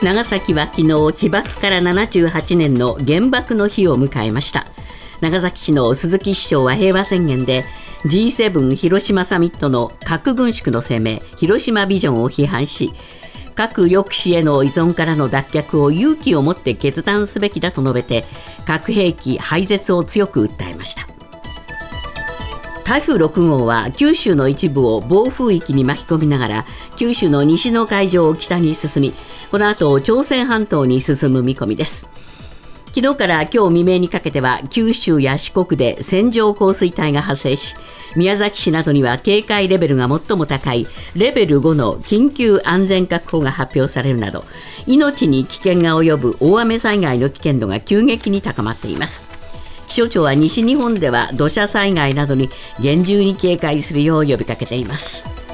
長崎は昨日被爆から78年の原爆の日を迎えました。長崎市の鈴木市長は平和宣言で G7 広島サミットの核軍縮の声明広島ビジョンを批判し核抑止への依存からの脱却を勇気を持って決断すべきだと述べて核兵器廃絶を強く訴えました。台風6号は九州の一部を暴風域に巻き込みながら九州の西の海上を北に進みこの後朝鮮半島に進む見込みです。昨日から今日未明にかけては九州や四国で線状降水帯が発生し宮崎市などには警戒レベルが最も高いレベル5の緊急安全確保が発表されるなど命に危険が及ぶ大雨災害の危険度が急激に高まっています。気象庁は西日本では土砂災害などに厳重に警戒するよう呼びかけています。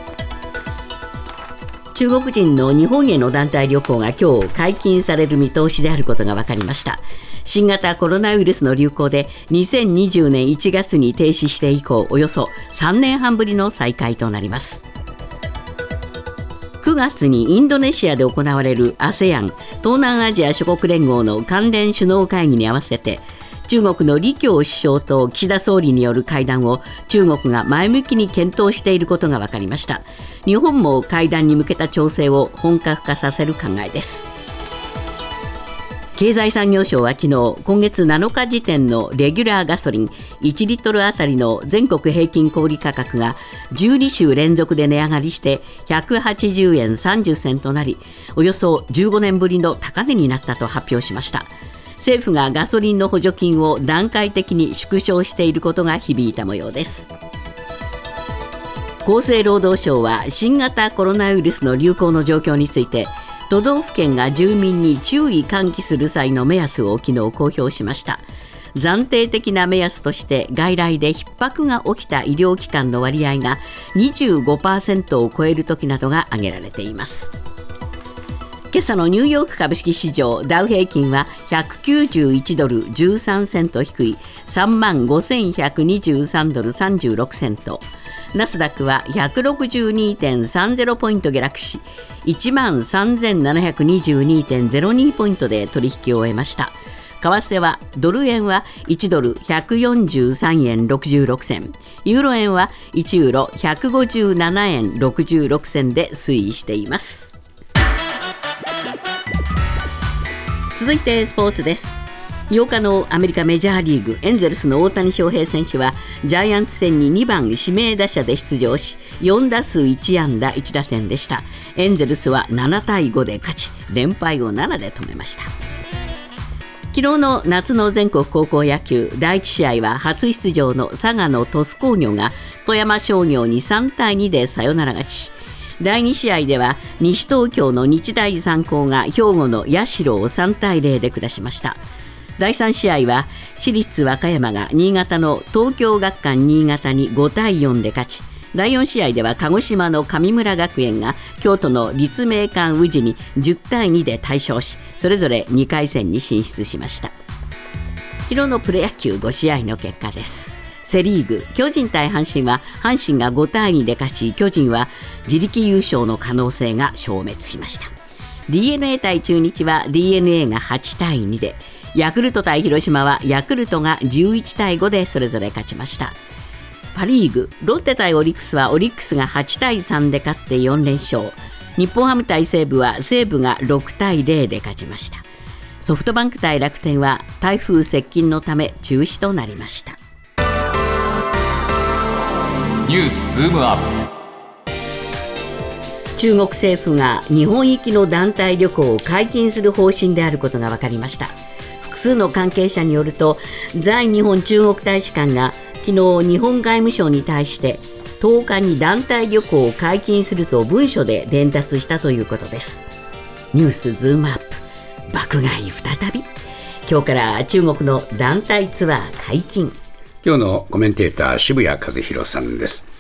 中国人の日本への団体旅行が今日解禁される見通しであることが分かりました。新型コロナウイルスの流行で2020年1月に停止して以降およそ3年半ぶりの再開となります。9月にインドネシアで行われる ASEAN 東南アジア諸国連合の関連首脳会議に合わせて中国の李強首相と岸田総理による会談を中国が前向きに検討していることが分かりました。日本も会談に向けた調整を本格化させる考えです。経済産業省は昨日今月7日時点のレギュラーガソリン1リットルあたりの全国平均小売価格が12週連続で値上がりして180円30銭となりおよそ15年ぶりの高値になったと発表しました。政府がガソリンの補助金を段階的に縮小していることが響いた模様です。厚生労働省は新型コロナウイルスの流行の状況について都道府県が住民に注意喚起する際の目安を昨日公表しました。暫定的な目安として外来で逼迫が起きた医療機関の割合が25%を超える時などが挙げられています。今朝のニューヨーク株式市場ダウ平均は191ドル13セント低い3万5123ドル36セント。ナスダックは162.30ポイント下落し1万3722.02ポイントで取引を終えました。為替はドル円は1ドル143円66銭。ユーロ円は1ユーロ157円66銭で推移しています。続いてスポーツです。8日のアメリカメジャーリーグエンゼルスの大谷翔平選手はジャイアンツ戦に2番指名打者で出場し4打数1安打1打点でした。エンゼルスは7対5で勝ち連敗を7で止めました。昨日の夏の全国高校野球第1試合は初出場の佐賀の鳥栖工業が富山商業に3対2でサヨナラ勝ち。第2試合では西東京の日大三高が兵庫の社を3対0で下しました。第3試合は私立和歌山が新潟の東京学館新潟に5対4で勝ち。第4試合では鹿児島の神村学園が京都の立命館宇治に10対2で大勝しそれぞれ2回戦に進出しました。昨日のプロ野球5試合の結果です。セ・リーグ巨人対阪神は阪神が5対2で勝ち巨人は自力優勝の可能性が消滅しました。d n a 対中日は d n a が8対2でヤクルト対広島はヤクルトが11対5でそれぞれ勝ちました。パ・リーグロッテ対オリックスはオリックスが8対3で勝って4連勝。日本ハム対西武は西武が6対0で勝ちました。ソフトバンク対楽天は台風接近のため中止となりました。ニュースズームアップ。中国政府が日本行きの団体旅行を解禁する方針であることが分かりました。複数の関係者によると在日本中国大使館が昨日日本外務省に対して10日に団体旅行を解禁すると文書で伝達したということです。ニュースズームアップ。爆買い再び。今日から中国の団体ツアー解禁。今日のコメンテーター渋谷和弘さんです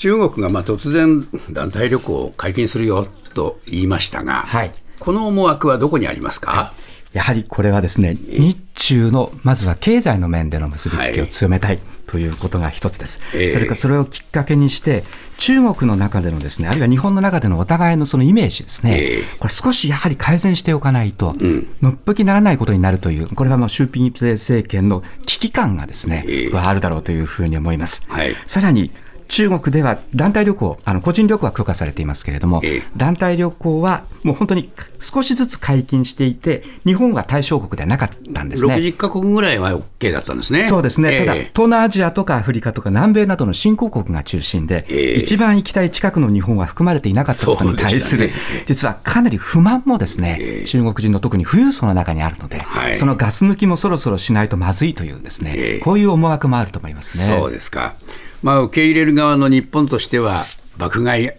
中国がまあ突然団体旅行を解禁するよと言いましたが、はい、この思惑はどこにありますか、やはりこれはですね、日中のまずは経済の面での結びつきを強めたいということが一つです、えー、それからそれをきっかけにして、中国の中でのですね、あるいは日本の中でのお互いのそのイメージですね、えー、これ少しやはり改善しておかないと、のっぷきならないことになるという、これはもう習近平政権の危機感がですね、えー、あるだろうというふうに思います。はい、さらに中国では団体旅行、あの個人旅行は許可されていますけれども、ええ、団体旅行はもう本当に少しずつ解禁していて、日本は対象国ではなかったんですね。60か国ぐらいは OK だったんですね。そうですね、え、ただ、東南アジアとかアフリカとか南米などの新興国が中心で、一番行きたい近くの日本は含まれていなかったことに対する、ね、実はかなり不満もですね、中国人の特に富裕層の中にあるので、はい、そのガス抜きもそろそろしないとまずいというですね、こういう思惑もあると思いますね。そうですかまあ、受け入れる側の日本としては、爆買い、え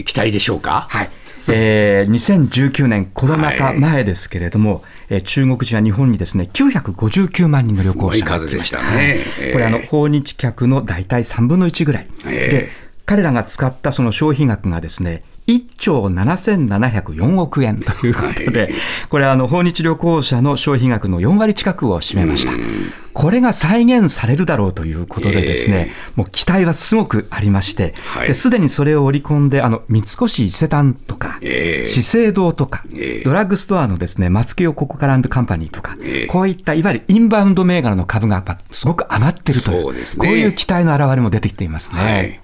ー、期待でしょうか？はい。えー、2019年コロナ禍前ですけれども、はい、えー、中国人は日本にですね959万人の旅行者が来ました。ね。これあの訪日客の大体3分の1ぐらい、えー、で彼らが使ったその消費額がですね1兆7704億円ということで、はい、これあの訪日旅行者の消費額の4割近くを占めました。これが再現されるだろうということでですね、えー、もう期待はすごくありまして、す、で、にそれを織り込んで、あの、三越伊勢丹とか、えー、資生堂とか、えー、ドラッグストアのですね、松清ココカランドカンパニーとか、こういったいわゆるインバウンド銘柄の株がすごく上がってるという、ね、こういう期待の表れも出てきていますね。はい、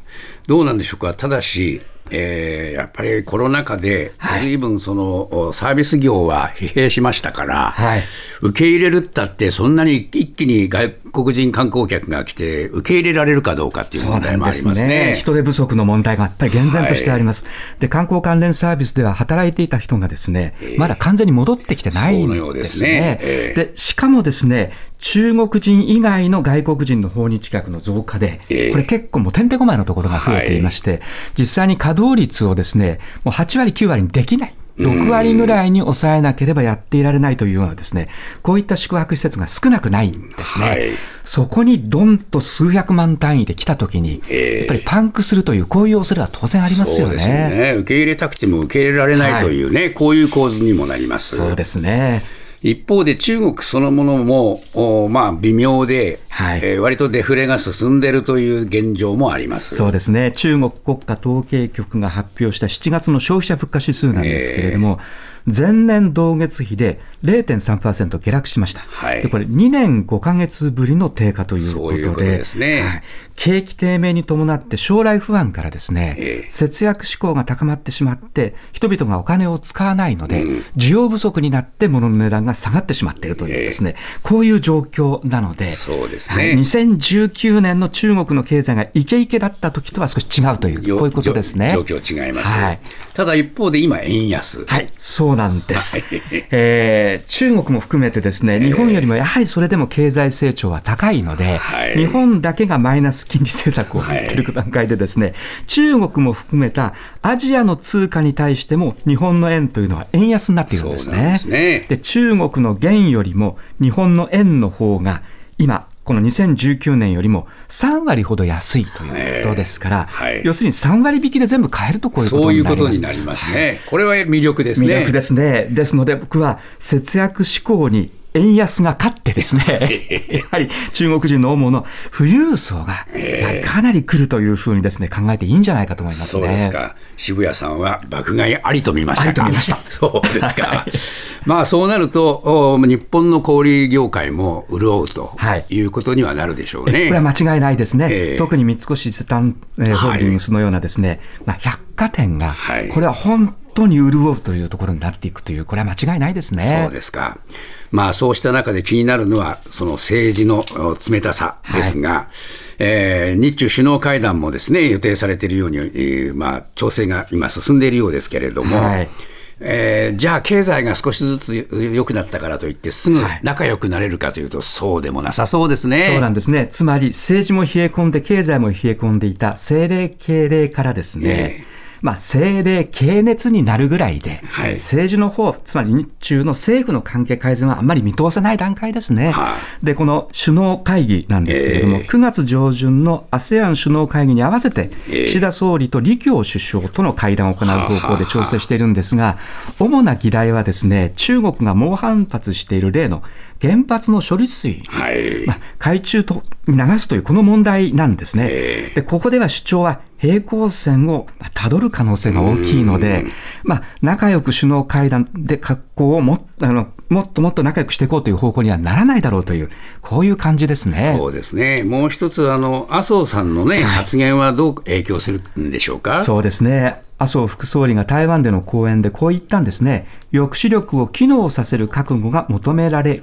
どうなんでしょうか。ただし、えー、やっぱりコロナ禍で、ずい。ぶんそのサービス業は疲弊しましたから、はい、受け入れるったって、そんなに一気に外国人観光客が来て、受け入れられるかどうかっていう問題もありますね、ね、人手不足の問題がやっぱり厳然としてあります、はい、で観光関連サービスでは働いていた人がですね、えー、まだ完全に戻ってきてないんですね。で、ね。えー、しかもですね中国人以外の外国人の訪日客の増加で、これ結構もうてんてこまいのところが増えていまして、実際に稼働率をですね、もう8割、9割にできない。6割ぐらいに抑えなければやっていられないというようなですね、こういった宿泊施設が少なくないんですね。はい、そこにどんと数百万単位で来たときに、やっぱりパンクするという、こういう恐れは当然ありますよね。よね受け入れたくても受け入れられないというね、はい、こういう構図にもなります。そうですね。一方で中国そのものも、まあ、微妙で、はい。えー、割とデフレが進んでいるという現状もあります。そうですね、中国国家統計局が発表した7月の消費者物価指数なんですけれども、えー、前年同月比で0.3%下落しました、はい、でこれ、2年5か月ぶりの低下ということで、景気低迷に伴って将来不安からですね、えー、節約志向が高まってしまって、人々がお金を使わないので、うん、需要不足になって物の値段が下がってしまっているというですね、えー、こういう状況なので、そうですね、はい、2019年の中国の経済がイケイケだった時とは少し違うという、こういうことですね。状況違います。はい、ただ一方で今、円安。はい、そうなんです。えー、中国も含めてですね、日本よりもやはりそれでも経済成長は高いので、はい、日本だけがマイナス金利政策をやっている段階でですね、中国も含めたアジアの通貨に対しても日本の円というのは円安になっているんですね。で、ね、中国の元よりも日本の円の方が今、この2019年よりも3割ほど安いということですから、はい、要するに3割引きで全部買えるとこういうことになります。そういうことになりますね。はい、これは魅力ですね。魅力ですね。ですので僕は節約志向に円安が勝ってですね、やはり中国人の主の富裕層が、やはりかなり来るというふうにですね、考えていいんじゃないかと思いますね。そうですか。渋谷さんは爆買いありと見ましたありと見ました。そうですか。はい、まあそうなると、日本の小売業界も潤うということにはなるでしょうね。はい、これは間違いないですね。えー、特に三越伊勢丹、えー、ホールディングスのようなですね、まあ、百貨店が、これは本当に潤うというところになっていくという、これは間違いないですね。そうですか。まあ、そうした中で気になるのは、その政治の冷たさですが、はい、えー、日中首脳会談もですね、予定されているように、えー、まあ、調整が今進んでいるようですけれども、はいえー、じゃあ経済が少しずつ良くなったからといって、すぐ仲良くなれるかというと、そうでもなさそうですね。そうなんですね。つまり、政治も冷え込んで、経済も冷え込んでいた政令経令からですね、えーまあ、政令系熱になるぐらいで、はい、政治の方、つまり日中の政府の関係改善はあんまり見通せない段階ですね。はで、この首脳会議なんですけれども、えー、9月上旬の ASEAN 首脳会議に合わせて、岸田総理と李強首相との会談を行う方向で調整しているんですが、主な議題はですね、中国が猛反発している例の原発の処理水、はい。まあ、海中とに流すというこの問題なんですね。でここでは主張は平行線をたどる可能性が大きいので、まあ、仲良く首脳会談で格好をもあのもっともっと仲良くしていこうという方向にはならないだろうという、こういう感じですね。そうですね、もう一つ、あの麻生さんの、ね、はい、発言はどう影響するんでしょうか？そうですね。麻生副総理が台湾での講演でこう言ったんですね、抑止力を機能させる覚悟が求められ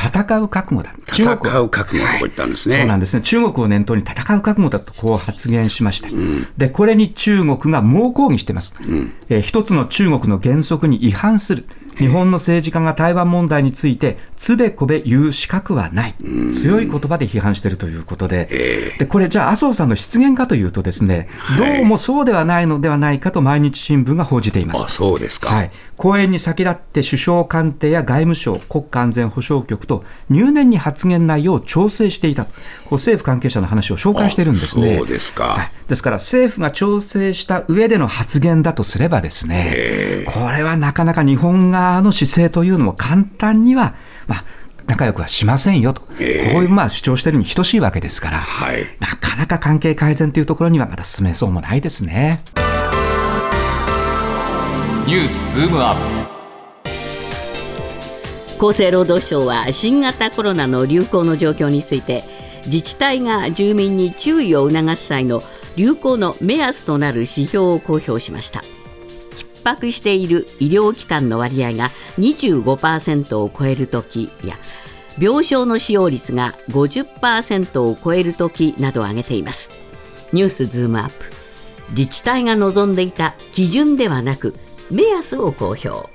戦う覚悟だ。戦う覚悟と言ったんですね、そうなんですね。中国を念頭に戦う覚悟だとこう発言しました。うん、で、これに中国が猛抗議しています。うん、えー、一つの中国の原則に違反する。日本の政治家が台湾問題について、つべこべ言う資格はない、強い言葉で批判しているということで、でこれ、じゃあ、麻生さんの失言かというと、ですね、どうもそうではないのではないかと毎日新聞が報じています。あそうですか、はい、講演に先立って首相官邸や外務省、国家安全保障局と入念に発言内容を調整していたと、こう政府関係者の話を紹介しているんですね。そうですか、はい、ですから、政府が調整した上での発言だとすればですね、これはなかなか日本側の姿勢というのも簡単には、まあ、仲良くはしませんよと、こういうまあ主張しているに等しいわけですから、はい、なかなか関係改善というところにはまだ進めそうもないですね。ニュースズームアップ。厚生労働省は新型コロナの流行の状況について自治体が住民に注意を促す際の流行の目安となる指標を公表しました。逼迫している医療機関の割合が25%を超える時や病床の使用率が50%を超える時などを挙げています。ニュースズームアップ。自治体が望んでいた基準ではなく目安を公表。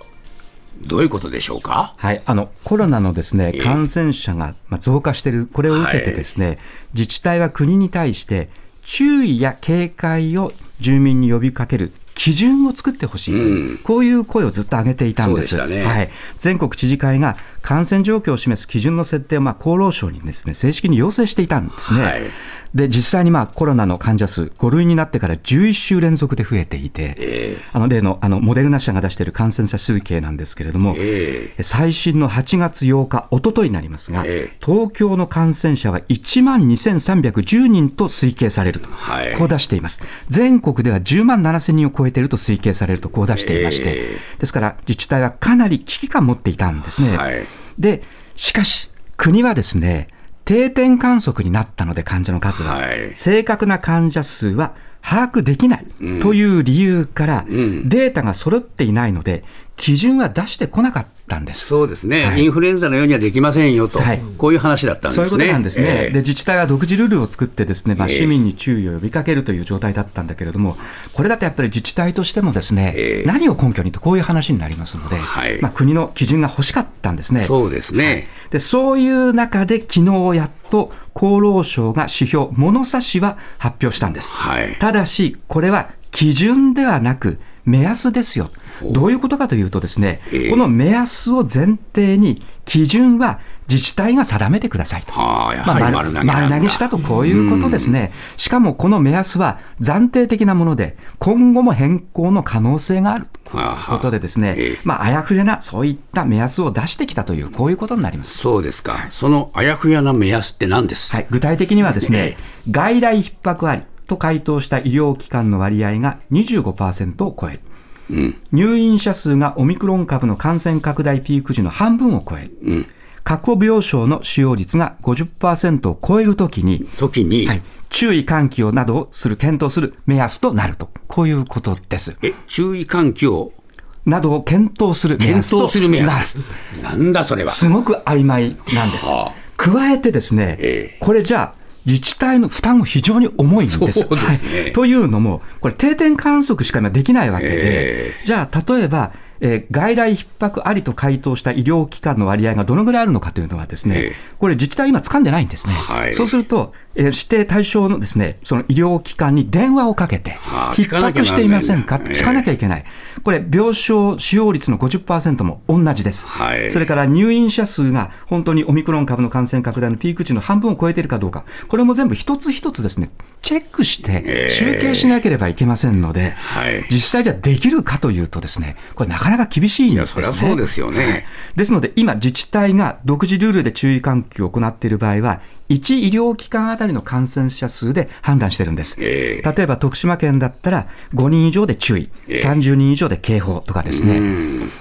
どういうことでしょうか、はい、あのコロナのですね感染者が増加している、これを受けて、ですね、はい、自治体は国に対して、注意や警戒を住民に呼びかける基準を作ってほしいという、うん、こういう声をずっと上げていたんです。ね、はい、全国知事会が感染状況を示す基準の設定をまあ厚労省にですね正式に要請していたんですね。はい。で実際にまあコロナの患者数、5類になってから11週連続で増えていて、えー、あの例のあのモデルナ社が出している感染者数計なんですけれども、えー、最新の8月8日、おとといになりますが、えー、東京の感染者は1万2310人と推計されると、はい、こう出しています。全国では10万7000人を超えていると推計されると、こう出していまして、ですから自治体はかなり危機感を持っていたんですね。はい、でしかし国はですね定点観測になったので、患者の数は、はい、正確な患者数は把握できないという理由から、データが揃っていないので、基準は出してこなかったんです。そうですね、はい、インフルエンザのようにはできませんよと、はい、こういう話だったんですね。そういうことなんですね、えー、で自治体は独自ルールを作って、ですね、まあ、市民に注意を呼びかけるという状態だったんだけれども、これだとやっぱり自治体としても、ですね、えー、何を根拠にと、こういう話になりますので、はい、まあ、国の基準が欲しかったんですね。そうですね、でそういう中で、昨日やっと厚労省が指標、物差しは発表したんです。ただし、これは基準ではなく、目安ですよ。どういうことかというとですね、えー、この目安を前提に、基準は自治体が定めてくださいと。はあ、やはり丸投げ、丸投げしたと、こういうことですね。しかもこの目安は暫定的なもので、今後も変更の可能性があるということでですね、えー、まあ、あやふやなそういった目安を出してきたという、こういうことになります。そうですか、そのあやふやな目安って何です、はい、具体的にはですね、外来逼迫ありと回答した医療機関の割合が25%を超える。うん、入院者数がオミクロン株の感染拡大ピーク時の半分を超える。うん確保病床の使用率が50%を超えるときに、時に、はい、注意喚起をなどをする、検討する目安となると、こういうことです。え、注意喚起を？などを検討する目安とする目安。なんだそれは。すごく曖昧なんです。はあ、加えてですね、えー、これじゃあ、自治体の負担も非常に重いんです。そうですね、はい、というのも、これ、定点観測しか今できないわけで、えー、じゃあ、例えば、えー、外来逼迫ありと回答した医療機関の割合がどのぐらいあるのかというのは、ですね、えー、これ、自治体、今、掴んでないんですね。はい、そうすると、えー、指定対象のですねその医療機関に電話をかけて、逼迫していませんか、聞かなきゃいけない、これ、病床使用率の50%も同じです、はい、それから入院者数が本当にオミクロン株の感染拡大のピーク値の半分を超えているかどうか、これも全部一つ一つですね、チェックして集計しなければいけませんので、はい、実際じゃできるかというとですね、これなかななか厳しいんですね。いや、そそうですよね。ですので、今、自治体が独自ルールで注意喚起を行っている場合は、1医療機関あたりの感染者数で判断してるんです。えー、例えば徳島県だったら5人以上で注意、えー、30人以上で警報とかですね。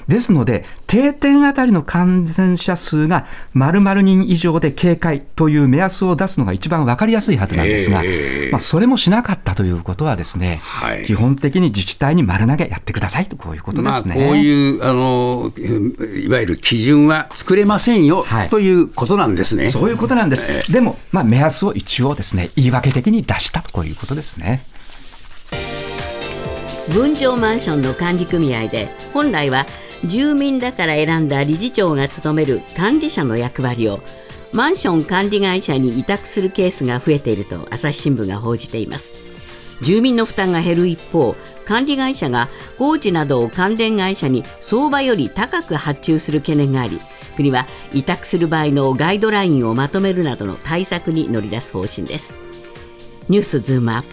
ですので、定点あたりの感染者数が〇〇人以上で警戒という目安を出すのが一番分かりやすいはずなんですが、えー、まあ、それもしなかったということはですね、はい、基本的に自治体に丸投げやってくださいとこういうことですね。まあ、こういうあのいわゆる基準は作れませんよ、はい、ということなんですね。そういうことなんです。でも、まあ、目安を一応ですね、言い訳的に出したということですね。分譲マンションの管理組合で本来は住民だから選んだ理事長が務める管理者の役割をマンション管理会社に委託するケースが増えていると朝日新聞が報じています住民の負担が減る一方管理会社が工事などを関連会社に相場より高く発注する懸念があり国は委託する場合のガイドラインをまとめるなどの対策に乗り出す方針です。ニュースズームアップ。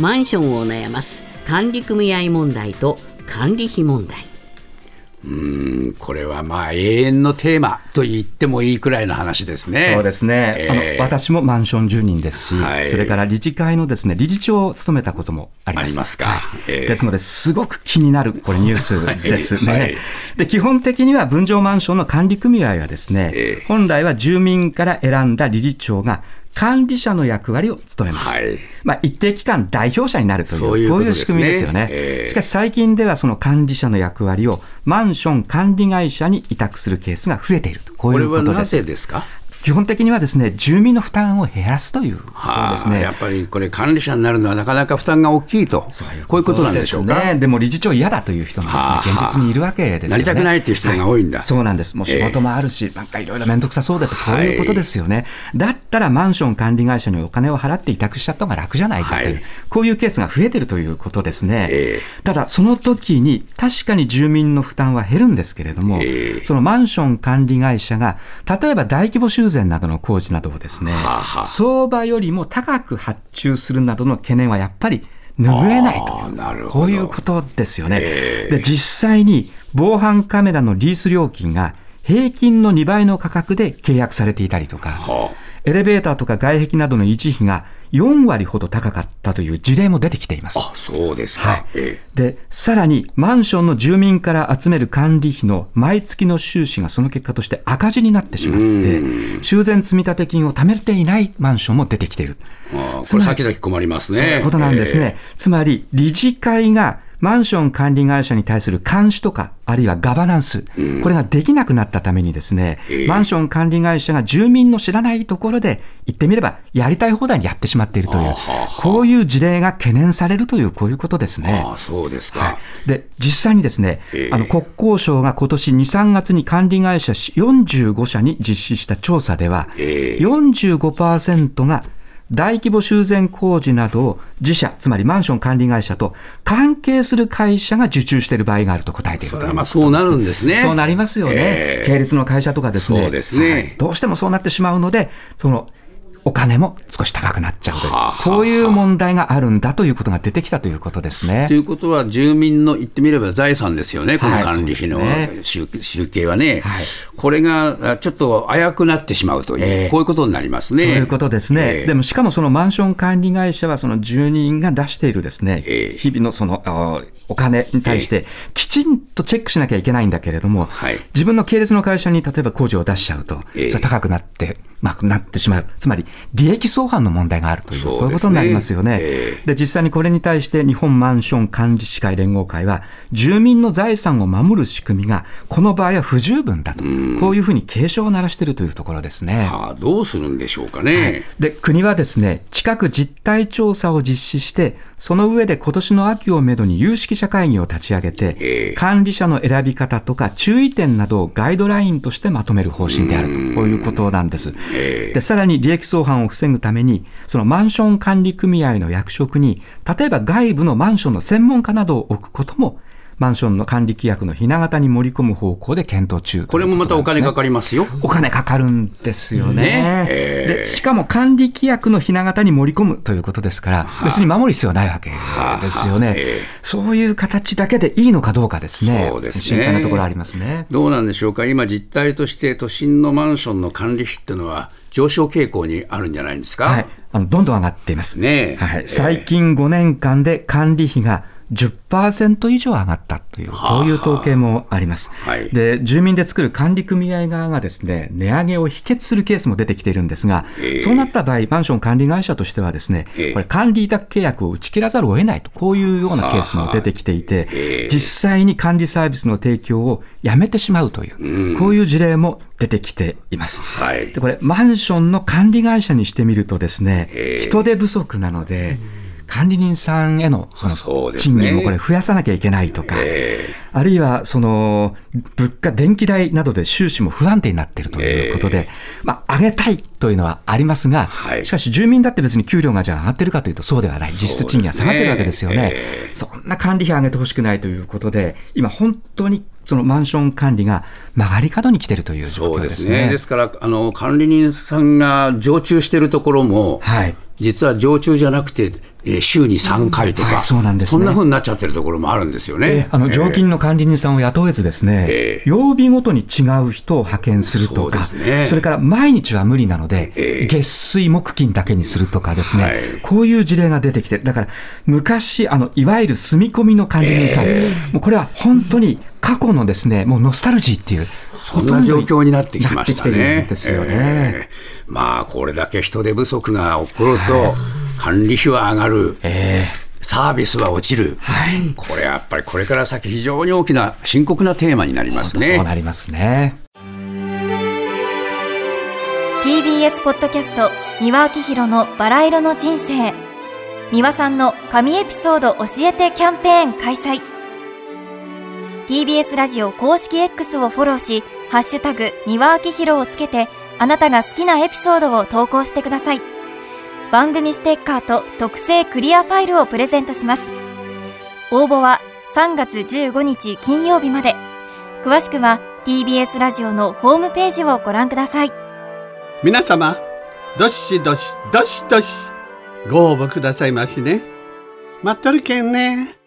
マンションを悩ます管理組合問題と管理費問題。うんこれはまあ永遠のテーマと言ってもいいくらいの話ですね。そうですね。えー、あの私もマンション住人ですし、はい、それから理事会のですね理事長を務めたこともあります。か。はいえー、ですのですごく気になるこれニュースですね。はい、で基本的には分譲マンションの管理組合はですね、えー、本来は住民から選んだ理事長が管理者の役割を務めます。はい、まあ、一定期間代表者になるという、こういう仕組みですよね、えー、しかし最近ではその管理者の役割をマンション管理会社に委託するケースが増えていると、こういうことです。これはなぜですか？基本的にはですね住民の負担を減らすということですね、やっぱりこれ、管理者になるのはなかなか負担が大きいと、こういうことなんでしょうか？ね、でも理事長嫌だという人もですね、現実にいるわけですよね。なりたくないという人が多いんだ、はい、そうなんです、もう仕事もあるし、えー、なんかいろいろ面倒くさそうだと、こういうことですよね、はい、だったらマンション管理会社にお金を払って委託しちゃった方が楽じゃないかという、はい、こういうケースが増えてるということですね。えー、ただ、その時に確かに住民の負担は減るんですけれども、えー、そのマンション管理会社が、例えば大規模修繕などの工事などをですね、はは相場よりも高く発注するなどの懸念はやっぱり拭えないとこういうことですよね。で、実際に防犯カメラのリース料金が平均の2倍の価格で契約されていたりとか、エレベーターとか外壁などの維持費が4割ほど高かったという事例も出てきています。あ、そうですか。はい、で、さらにマンションの住民から集める管理費の毎月の収支がその結果として赤字になってしまって、修繕積立金を貯めていないマンションも出てきている。あこれ先々困りますね。そういうことなんですね。えー、つまり、理事会がマンション管理会社に対する監視とか、あるいはガバナンス、これができなくなったためにですね、マンション管理会社が住民の知らないところで、言ってみれば、やりたい放題にやってしまっているという、こういう事例が懸念されるという、こういうことですね。あそうですか、はい、で実際にですね、あの国交省が今年2、3月に管理会社45社に実施した調査では、45%が大規模修繕工事などを自社、つまりマンション管理会社と関係する会社が受注している場合があると答えているという、まあそうなるんですね。そうなりますよね。えー、系列の会社とかですね。そうですね、はい、どうしてもそうなってしまうので、そのお金も少し高くなっちゃうという、こういう問題があるんだということが出てきたということですね。ということは、住民の言ってみれば財産ですよね、この管理費の集,、計はね、はい、これがちょっと危くなってしまうという、えー、こういうことになりますね。そういうことですね、えー、でもしかもそのマンション管理会社は、その住人が出しているですね、えー、日々のそのお金に対して、きちんとチェックしなきゃいけないんだけれども、自分の系列の会社に例えば工事を出しちゃうと、それ高くなって、まあ、なってしまう、つまり利益相反の問題があるという、こういうことになりますよね。で、実際にこれに対して日本マンション管理士会連合会は、住民の財産を守る仕組みが、この場合は不十分だと、こういうふうに警鐘を鳴らしているというところですね。はあ、どうするんでしょうかね。はい、で、国はですね、近く実態調査を実施して、その上で今年の秋をめどに有識者会議を立ち上げて、管理者の選び方とか注意点などをガイドラインとしてまとめる方針であると、こういうことなんです。で、さらに利益相反を防ぐために、そのマンション管理組合の役職に、例えば外部のマンションの専門家などを置くこともマンションの管理規約のひな形に盛り込む方向で検討中、これもまたお金かかりますよ。お金かかるんですよね。ねでしかも管理規約のひな形に盛り込むということですから、別に守る必要はないわけですよね。そういう形だけでいいのかどうかですね。そうですね心配なところありますね。どうなんでしょうか。今実態として都心のマンションの管理費っていうのは上昇傾向にあるんじゃないですか？はい、あのどんどん上がっています。ね、はい、最近5年間で管理費が10%以上上がったという、こういう統計もあります。はい、で、住民で作る管理組合側がですね、値上げを否決するケースも出てきているんですが、えー、そうなった場合、マンション管理会社としてはですね、えー、これ管理委託契約を打ち切らざるを得ないと、こういうようなケースも出てきていて、えー、実際に管理サービスの提供をやめてしまうという、うん、こういう事例も出てきています。はい、でこれ、マンションの管理会社にしてみるとですね、人手不足なので、うん管理人さんへのその賃金をこれ増やさなきゃいけないとか、あるいはその物価、電気代などで収支も不安定になっているということで、まあ、上げたいというのはありますが、しかし住民だって別に給料がじゃあ上がってるかというとそうではない、実質賃金は下がってるわけですよね。そんな管理費上げてほしくないということで、今本当にそのマンション管理が曲がり角に来てるという状況ですね。ですからあの管理人さんが常駐しているところも、はい、実は常駐じゃなくて、えー、週に3回とか、はい、そうなんです、ね、そんなふうになっちゃってるところもあるんですよね。えー、あの常勤の管理人さんを雇えずですね、えー、曜日ごとに違う人を派遣するとか、そ,、ね、それから毎日は無理なので、えー、月水木金だけにするとかですね、はい、こういう事例が出てきて、だから昔、あのいわゆる住み込みの管理人さん、もうこれは本当に過去のですね、もうノスタルジーっていう、そんな状況になってきましたね。ですよね、えー、まあ、これだけ人手不足が起こると、管理費は上がる。えーサービスは落ちる、はい、これやっぱりこれから先非常に大きな深刻なテーマになりますね。そうなりますね。TBS ポッドキャスト三輪明宏のバラ色の人生三輪さんの神エピソード教えてキャンペーン開催 TBS ラジオ公式 X をフォローし、ハッシュタグ、三輪明宏をつけて、あなたが好きなエピソードを投稿してください。番組ステッカーと特製クリアファイルをプレゼントします。応募は3月15日金曜日まで。詳しくは TBS ラジオのホームページをご覧ください。皆様、どしどし、どしどし、ご応募くださいましね。待っとるけんね。